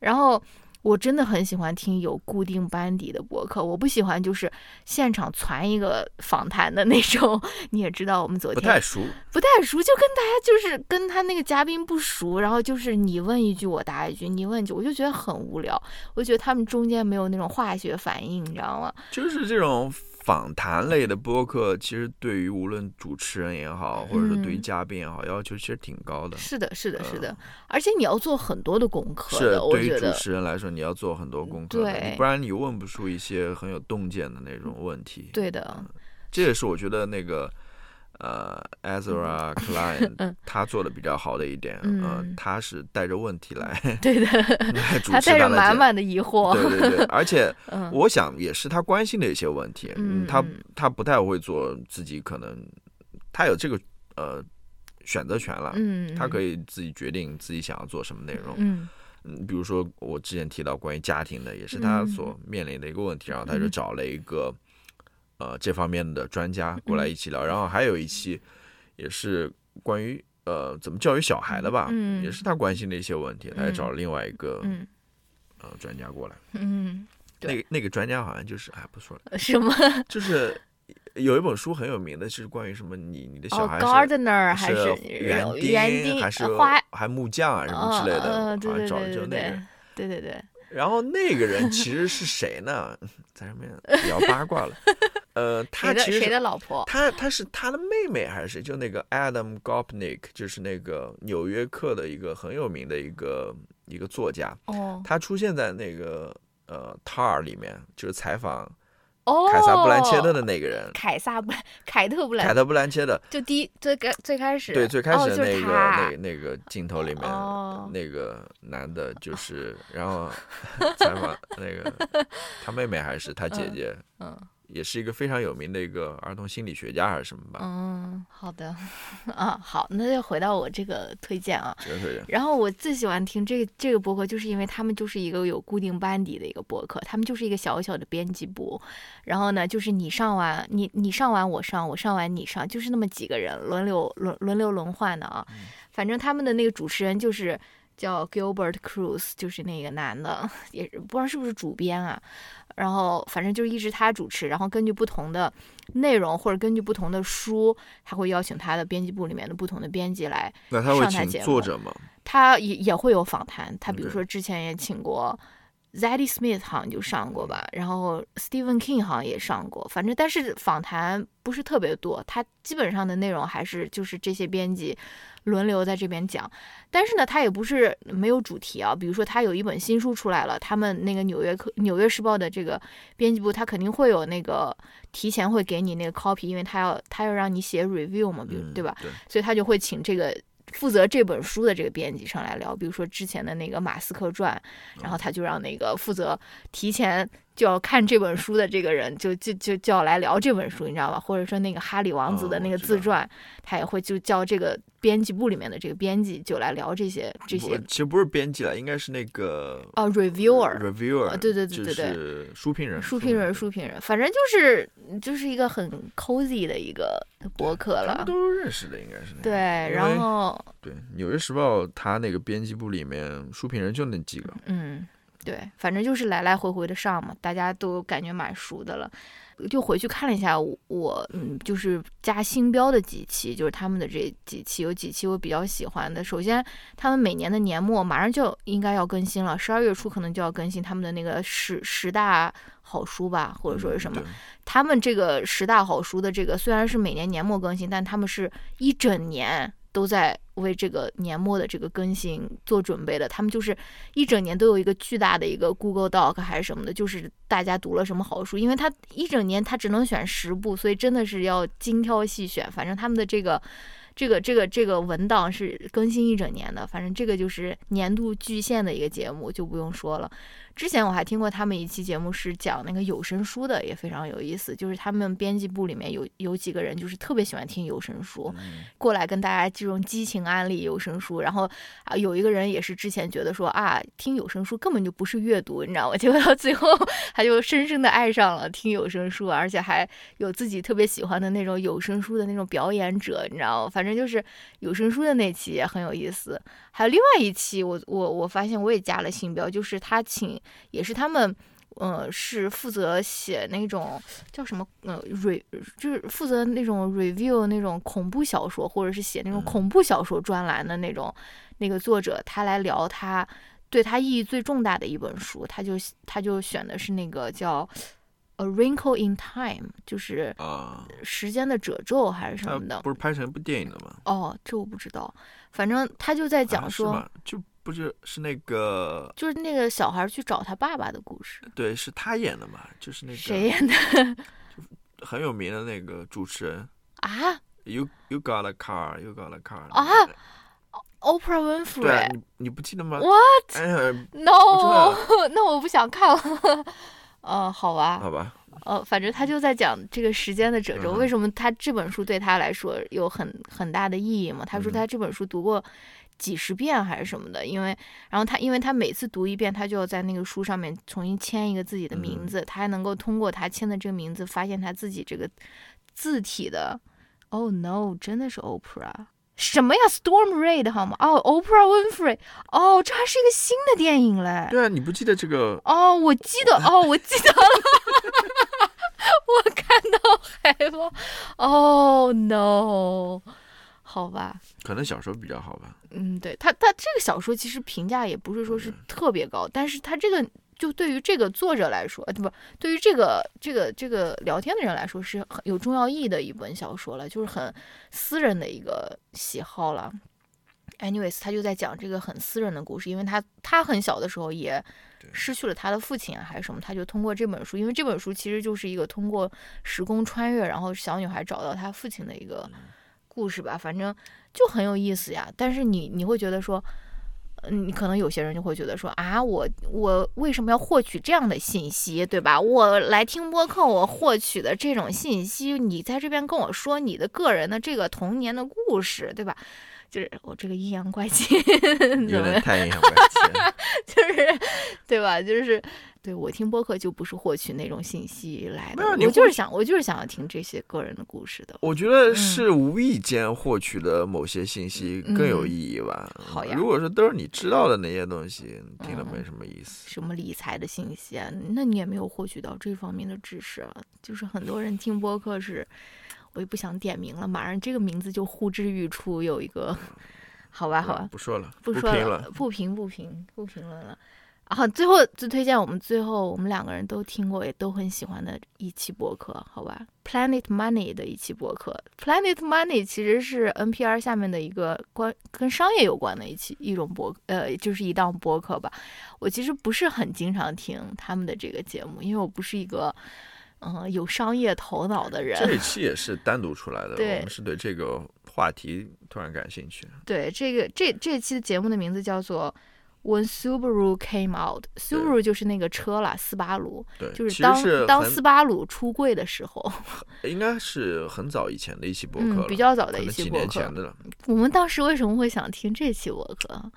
然后。我真的很喜欢听有固定班底的博客，我不喜欢就是现场传一个访谈的那种。你也知道，我们昨天不太熟，不太熟，就跟大家就是跟他那个嘉宾不熟，然后就是你问一句我答一句，你问一句，我就觉得很无聊。我觉得他们中间没有那种化学反应，你知道吗？就是这种访谈类的播客，其实对于无论主持人也好，或者说对于嗯嘉宾也好，要求其实挺高的。是的，是的，是的，而且你要做很多的功课嗯是的，对于主。持人来说，你要做很多功课不然你问不出一些很有洞见的那种问题。对的，这也是我觉得那个呃 Ezra Klein 他做的比较好的一点，嗯。呃，他是带着问题来 对的，来主他带着满满的疑惑。对对对，而且嗯。我想也是他关心的一些问题，他嗯。他他不太会做自己可能他有这个呃选择权了，嗯，他可以自己决定自己想要做什么内容。嗯。嗯，比如说我之前提到关于家庭的，也是他嗯所面临的一个问题，然后他就嗯。找了一个呃这方面的专家过来一起聊，然后还有一期也是关于呃怎么教育小孩的吧，嗯也是他关心的一些问题，他也找了嗯另外一个、嗯呃专家过来，嗯，那个那个专家好像就是哎不说了，什么？就是有一本书很有名的，是关于什么你你的小哦孩是。，gardener 还是园园丁还是花还木匠啊什么之类的，好像找的就那个人。对对对对，然后那个人其实是谁呢？在上面聊八卦了。呃，他谁的谁其实是的老婆？他他是他的妹妹还是谁？就那个 Adam Gopnik，就是那个《纽约客》的一个很有名的一个一个作家。哦他出现在那个呃《Tar》里面，就是采访哦，凯撒布兰切特的那个人。凯撒布凯特布兰凯特·布兰切特，就第一最开最开始对，最开始的那个、他那个那个镜头里面，哦那个男的，就是然后采访那个 他妹妹还是他姐姐，嗯也是一个非常有名的一个儿童心理学家还是什么吧？嗯，好的 啊，好，那就回到我这个推荐啊。这个推荐然后我最喜欢听这个这个播客，就是因为他们就是一个有固定班底的一个播客，他们就是一个小小的编辑部。然后呢，就是你上完你你上完我上，我上完你上，就是那么几个人轮流轮轮流轮换的啊。反正他们的那个主持人就是叫 Gilbert Cruz，就是那个男的，也不知道是不是主编啊。然后反正就是一直他主持，然后根据不同的内容或者根据不同的书，他会邀请他的编辑部里面的不同的编辑来那他会请上台节目作者吗？他也也会有访谈，他比如说之前也请过 Zadie Smith 好像就上过吧，然后 Stephen King 好像也上过，反正但是访谈不是特别多，他基本上的内容还是就是这些编辑轮流在这边讲，但是呢，他也不是没有主题啊，比如说他有一本新书出来了，他们那个纽约客纽约时报的这个编辑部，他肯定会有那个提前会给你那个 copy，因为他要他要让你写 review 嘛，比如、嗯对吧？对，所以他就会请这个负责这本书的这个编辑上来聊，比如说之前的那个马斯克传，然后他就让那个负责提前就要看这本书的这个人就就就就要来聊这本书，你知道吧？或者说那个哈里王子的那个自传，他也会就叫这个编辑部里面的这个编辑就来聊这些这些其实不是编辑了，应该是那个哦 reviewer。reviewer，啊对对对对对。就是书评人，书评人，书评人，反正就是就是一个很 cozy 的一个博客他们了，都认识的，应该是那个。对，然后对，《纽约时报》他那个编辑部里面书评人就那几个，嗯，对，反正就是来来回回的上嘛，大家都感觉蛮熟的了。就回去看了一下我，我嗯，就是加星标的几期，就是他们的这几期，有几期我比较喜欢的。首先，他们每年的年末马上就应该要更新了，十二月初可能就要更新他们的那个十十大好书吧，或者说是什么。嗯他们这个十大好书的这个虽然是每年年末更新，但他们是一整年都在为这个年末的这个更新做准备的。他们就是一整年都有一个巨大的一个 Google Doc 还是什么的，就是大家读了什么好书，因为他一整年他只能选十部，所以真的是要精挑细选。反正他们的这个。这个这个这个文档是更新一整年的，反正这个就是年度巨献的一个节目，就不用说了。之前我还听过他们一期节目是讲那个有声书的，也非常有意思。就是他们编辑部里面有有几个人，就是特别喜欢听有声书，嗯过来跟大家这种激情安利有声书。然后啊，有一个人也是之前觉得说啊，听有声书根本就不是阅读，你知道吗？结果到最后他就深深的爱上了听有声书，而且还有自己特别喜欢的那种有声书的那种表演者，你知道吗？反正就是有声书的那期也很有意思。还有另外一期我，我我发现我也加了新标，就是他请也是他们。呃，是负责写那种叫什么呃 re，就是负责那种 review 那种恐怖小说，或者是写那种嗯恐怖小说专栏的那种、那个作者，他来聊他对他意义最重大的一本书，他就他就选的是那个叫 A Wrinkle in Time，就是啊，时间的褶皱还是什么的。不是拍成一部电影的吗？哦，这我不知道，反正他就在啊讲说？就不是是那个就是那个小孩去找他爸爸的故事。对，是他演的嘛？就是那个谁演的 很有名的那个主持人啊，You You got a car, You got a car 啊那个？Oprah，Winfrey。你你不记得吗 What？哎呀，No，那我不想看了。呃，好吧，好吧，呃，反正他就在讲这个时间的褶皱，嗯为什么他这本书对他来说有很很大的意义嘛？他说嗯他这本书读过几十遍还是什么的，因为然后他因为他每次读一遍，他就要在那个书上面重新签一个自己的名嗯字，他还能够通过他签的这个名字发现他自己这个字体的。Oh no，真的是 Oprah。什么呀，Storm Reid 好吗？哦，Oprah Winfrey，哦，这还是一个新的电影嘞。对啊，你不记得这个？哦，我记得，哦，我记得了，我看到 海报。哦、no，好吧，可能小说比较好吧。嗯，对他，他这个小说其实评价也不是说是特别高，但是他这个就对于这个作者来说，呃，不，对于这个这个这个聊天的人来说是很有重要意义的一本小说了，就是很私人的一个喜好了。Anyways，他就在讲这个很私人的故事，因为他他很小的时候也失去了他的父亲啊，还是什么，他就通过这本书，因为这本书其实就是一个通过时空穿越，然后小女孩找到她父亲的一个故事吧，反正就很有意思呀。但是你你会觉得说，嗯，你可能有些人就会觉得说啊，我我为什么要获取这样的信息，对吧？我来听播客，我获取的这种信息，你在这边跟我说你的个人的这个童年的故事，对吧？就是我这个阴阳怪气，怎有么点太阴阳怪气了。就是对吧？就是对我听播客就不是获取那种信息来的我就是想，我就是想要听这些个人的故事的。我觉得是无意间获取的某些信息更有嗯意义吧。好呀如果说都是你知道的那些东西，听了嗯没什么意思。什么理财的信息啊？那你也没有获取到这方面的知识啊。就是很多人听播客是，我也不想点名了，马上这个名字就呼之欲出，有一个，好吧，好吧，不说了，不说，了。不评不评不评论了。啊，最后最推荐我们最后我们两个人都听过也都很喜欢的一期博客，好吧？Planet Money 的一期博客，Planet Money 其实是 NPR 下面的一个关跟商业有关的一期一种博呃，就是一档播客吧。我其实不是很经常听他们的这个节目，因为我不是一个嗯、呃有商业头脑的人。这一期也是单独出来的，我们是对这个话题突然感兴趣。对，这个这这期的节目的名字叫做 When Subaru Came Out，Subaru 就是那个车啦，斯巴鲁，对，就是当是当斯巴鲁出柜的时候，应该是很早以前的一期播客，嗯，比较早的一期播客几年前。的了。我们当时为什么会想听这期播客？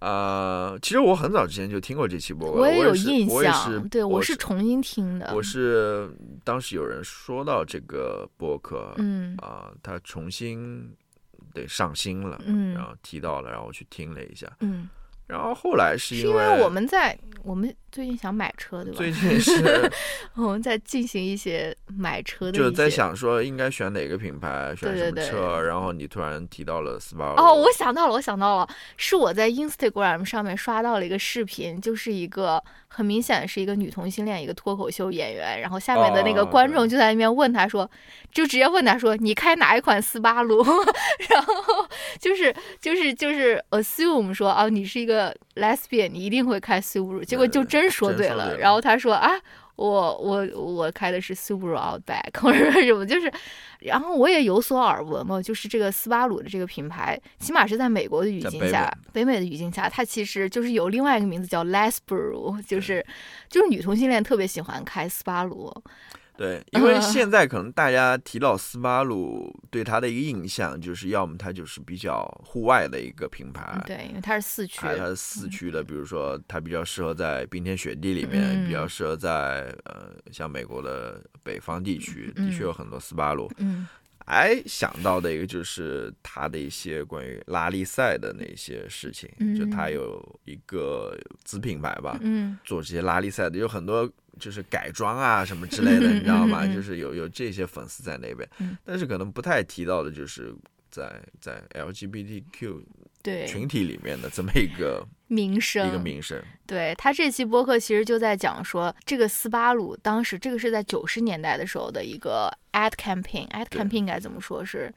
呃，其实我很早之前就听过这期播客，我也有印象，对我是重新听的。我是当时有人说到这个播客，嗯啊、他重新得上新了，嗯然后提到了，然后我去听了一下，嗯，然后后来是因是因为我们在我们最近想买车，对吧？最近是 我们在进行一些买车的，就在。想说应该选哪个品牌，选什么对对车，然后你突然提到了斯巴鲁，哦，我想到了，我想到了，是我在 Instagram 上面刷到了一个视频，就是一个很明显是一个女同性恋，一个脱口秀演员，然后下面的那个哦观众就在那边问他说，就直接问他说，你开哪一款斯巴鲁？然后就是就是就是 assume 说啊，你是一个 lesbian，你一定会开 Subaru，结果就真说对了。然后他说啊。我我我开的是 Subaru Outback 或者说什么，就是，然后我也有所耳闻嘛，就是这个斯巴鲁的这个品牌，起码是在美国的语境下，北美的语境下，它其实就是有另外一个名字叫 Lesbaru，就是就是女同性恋特别喜欢开斯巴鲁，对，因为嗯。现在可能大家提到斯巴鲁，对它的一个印象就是，要么它就是比较户外的一个品牌，对，因为它是四驱它是四驱的，比如说它比较适合在冰天雪地里面，嗯比较适合在呃像美国的北方地区，的确有很多斯巴鲁。嗯。哎，想到的一个就是它的一些关于拉力赛的那些事情，就它嗯。有一个子品牌吧，嗯。做这些拉力赛的有很多就是改装啊什么之类的，你知道吗？就是有有这些粉丝在那边，嗯。但是可能不太提到的就是在在 LGBTQ 对，群体里面的这么一个名声。一个名声。对他这期播客其实就在讲说，这个斯巴鲁当时这个是在九十年代的时候的一个 ad campaign，ad campaign 该怎么说是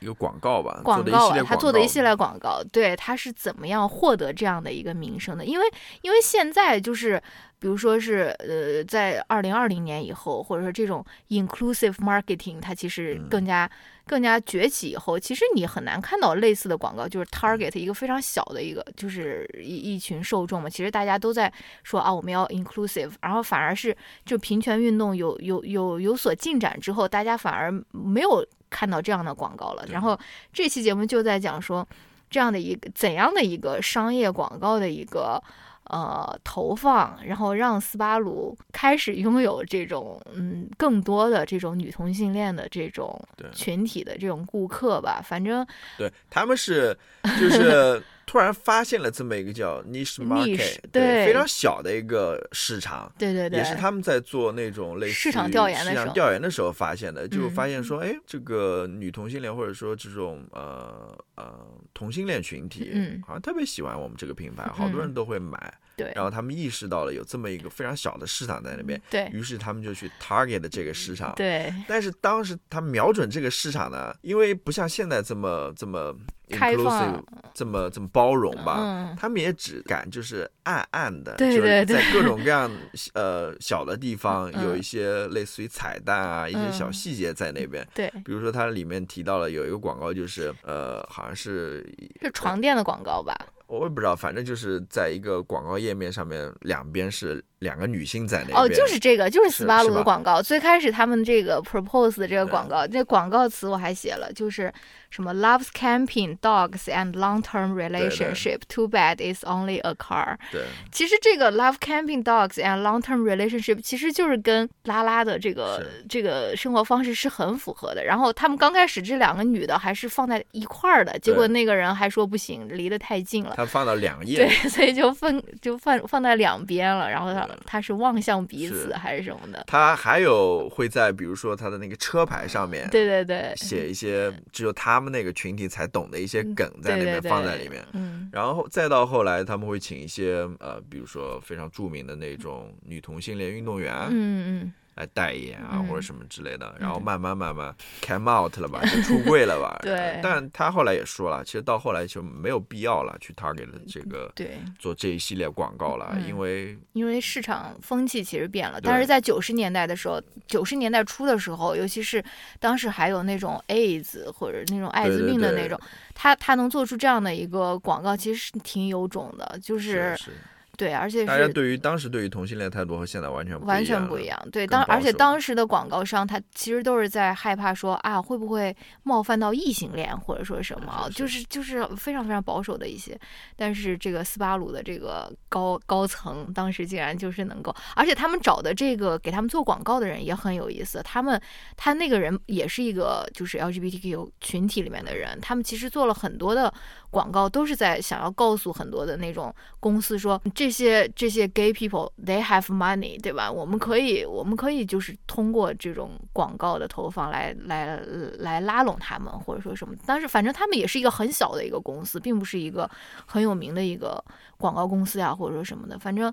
一个广告吧，广告他做的一系列列广告，对，他是怎么样获得这样的一个名声的？因为因为现在就是，比如说是呃，在二零二零年以后，或者说这种 inclusive marketing，它其实嗯。更加、更加崛起以后，其实你很难看到类似的广告，就是 target 一个非常小的一个，就是一一群受众嘛。其实大家都在说啊，我们要 inclusive，然后反而是就平权运动有有有有所进展之后，大家反而没有看到这样的广告了。然后这期节目就在讲说，这样的一个怎样的一个商业广告的一个呃投放，然后让斯巴鲁开始拥有这种嗯更多的这种女同性恋的这种群体的这种顾客吧。反正对，他们是就是突然发现了这么一个叫 niche market，对，对。非常小的一个市场。对对对，也是他们在做那种类似市场于调研的时候市场调研的时候发现的，就嗯发现说，哎，这个女同性恋或者说这种呃呃同性恋群体，嗯好像特别喜欢我们这个品牌，好多人都会买。对。然后他们意识到了有这么一个非常小的市场在那边，对。于是他们就去 target 这个市场。对。但是当时他瞄准这个市场呢，因为不像现在这么这么 inclusive，这么这么包容吧，嗯。他们也只敢就是暗暗的，对对对。就是在各种各样呃小的地方嗯有一些类似于彩蛋啊，一些小嗯。细节在那边。对，比如说，它里面提到了有一个广告，就是呃，好像是是床垫的广告吧？我也不知道，反正就是在一个广告页面上面，两边是两个女性在那边。哦，就是这个，就是是斯巴鲁的广告。最开始他们这个 propose 的这个广告，那广告词我还写了，就是什么 loves camping, dogs and long-term relationship. Too bad it's only a car. 对其实这个 love camping, dogs and long-term relationship 其实就是跟拉拉的这个这个生活方式是很符合的。然后他们刚开始这两个女的还是放在一块儿的，结果那个人还说不行，离得太近了。他放到两页对，所以就分就放放在两边了，然后他对他是望向彼此还是什么的？他还有会在比如说他的那个车牌上面对对对，写一些只有他们那个群体才懂的一些梗在那边放在里面。嗯，然后再到后来，他们会请一些呃，比如说非常著名的那种女同性恋运动员嗯嗯，来代言啊，嗯。或者什么之类的。然后慢慢慢慢 came out 了吧，就出柜了吧。对。但他后来也说了，其实到后来就没有必要了去 target 这个对，做这一系列广告了，嗯。因为因为市场风气其实变了，但是在九十年代的时候，九十年代初的时候，尤其是当时还有那种 AIDS 或者那种艾滋病的对。对那种，他他能做出这样的一个广告，其实是挺有种的，就是是对，而且大家是对于当时对于同性恋态度和现在完全不完全。不一样。对，当而且当时的广告商他其实都是在害怕说啊，会不会冒犯到异性恋或者说什么就是就是非常非常保守的一些。但是这个斯巴鲁的这个高高层当时竟然就是能够，而且他们找的这个给他们做广告的人也很有意思，他们他那个人也是一个就是 LGBTQ 群体里面的人，他们其实做了很多的广告，都是在想要告诉很多的那种公司说，这这些这些 gay people they have money，对吧？我们可以我们可以就是通过这种广告的投放来来来拉拢他们，或者说什么。但是反正他们也是一个很小的一个公司，并不是一个很有名的一个广告公司呀，或者说什么的，反正。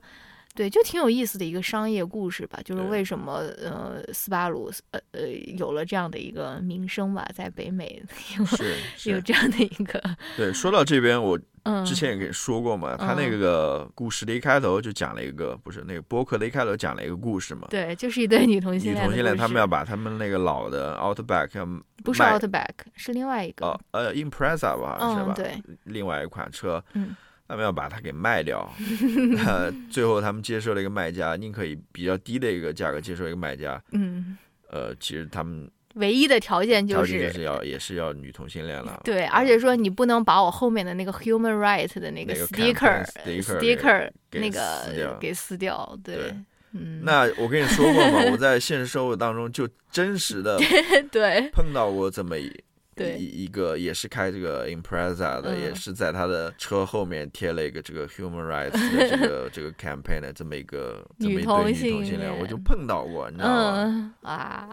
对，就挺有意思的一个商业故事吧，就是为什么呃斯巴鲁呃呃有了这样的一个名声吧，在北美有是是，有这样的一个对。说到这边，我 嗯之前也跟你说过嘛，他那个故事的一开头就讲了一个，不是那个播客的一开头讲了一个故事嘛。对，就是一对女同性女恋女同性恋他们要把他们那个老的 Outback 要不是卖 Outback 是另外一个，哦呃 Impreza 吧，好像是吧？嗯对，另外一款车，嗯他们要把它给卖掉，呃，最后他们接受了一个卖家，宁可以比较低的一个价格接受一个卖家，嗯，呃，其实他们唯一的条件就是就是是要也是要女同性恋了，对，而且说你不能把我后面的那个 human right 的那个 sticker sticker 那个给撕掉，对对，嗯，那我跟你说过嘛，我在现实生活当中就真实的对，碰到过这么一对一一个也是开这个 Impreza 的，嗯也是在他的车后面贴了一个这个 Human Rights 的这个 这个 campaign 的这么一个这么女一对女同性恋，我就碰到过，你知道吗？嗯啊，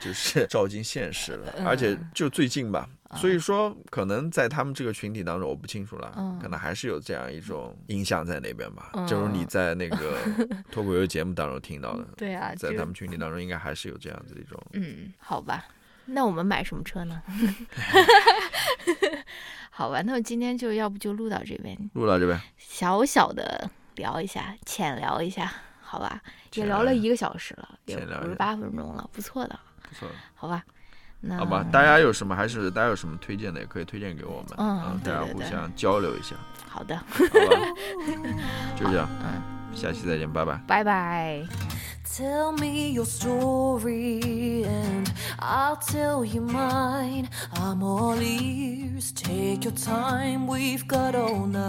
就是 照进现实了，嗯而且就最近吧，所以说可能在他们这个群体当中，我不清楚了，嗯可能还是有这样一种印象在那边吧。嗯正如你在那个 脱口秀节目当中听到的，对啊，在他们群体当中，应该还是有这样子的一种。嗯，好吧，那我们买什么车呢？好吧，那我今天就要不就录到这边，录到这边，小小的聊一下，浅聊一下，好吧？也聊了一个小时了，也五十八分钟了，不错的，不错的。好吧？那好吧，大家有什么还是大家有什么推荐的，也可以推荐给我们，嗯大家互相交流一下，好的，好吧？就这样，嗯，下期再见，拜拜。拜拜。Tell me your story and I'll tell you mine. I'm all ears. Take your time, we've got all night.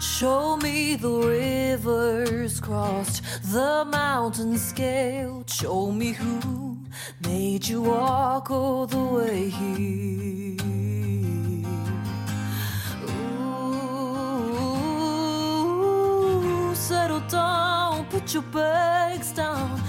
Show me the rivers crossed, the mountains scaled. Show me who made you walk all the way here. Settle down, put your bags down.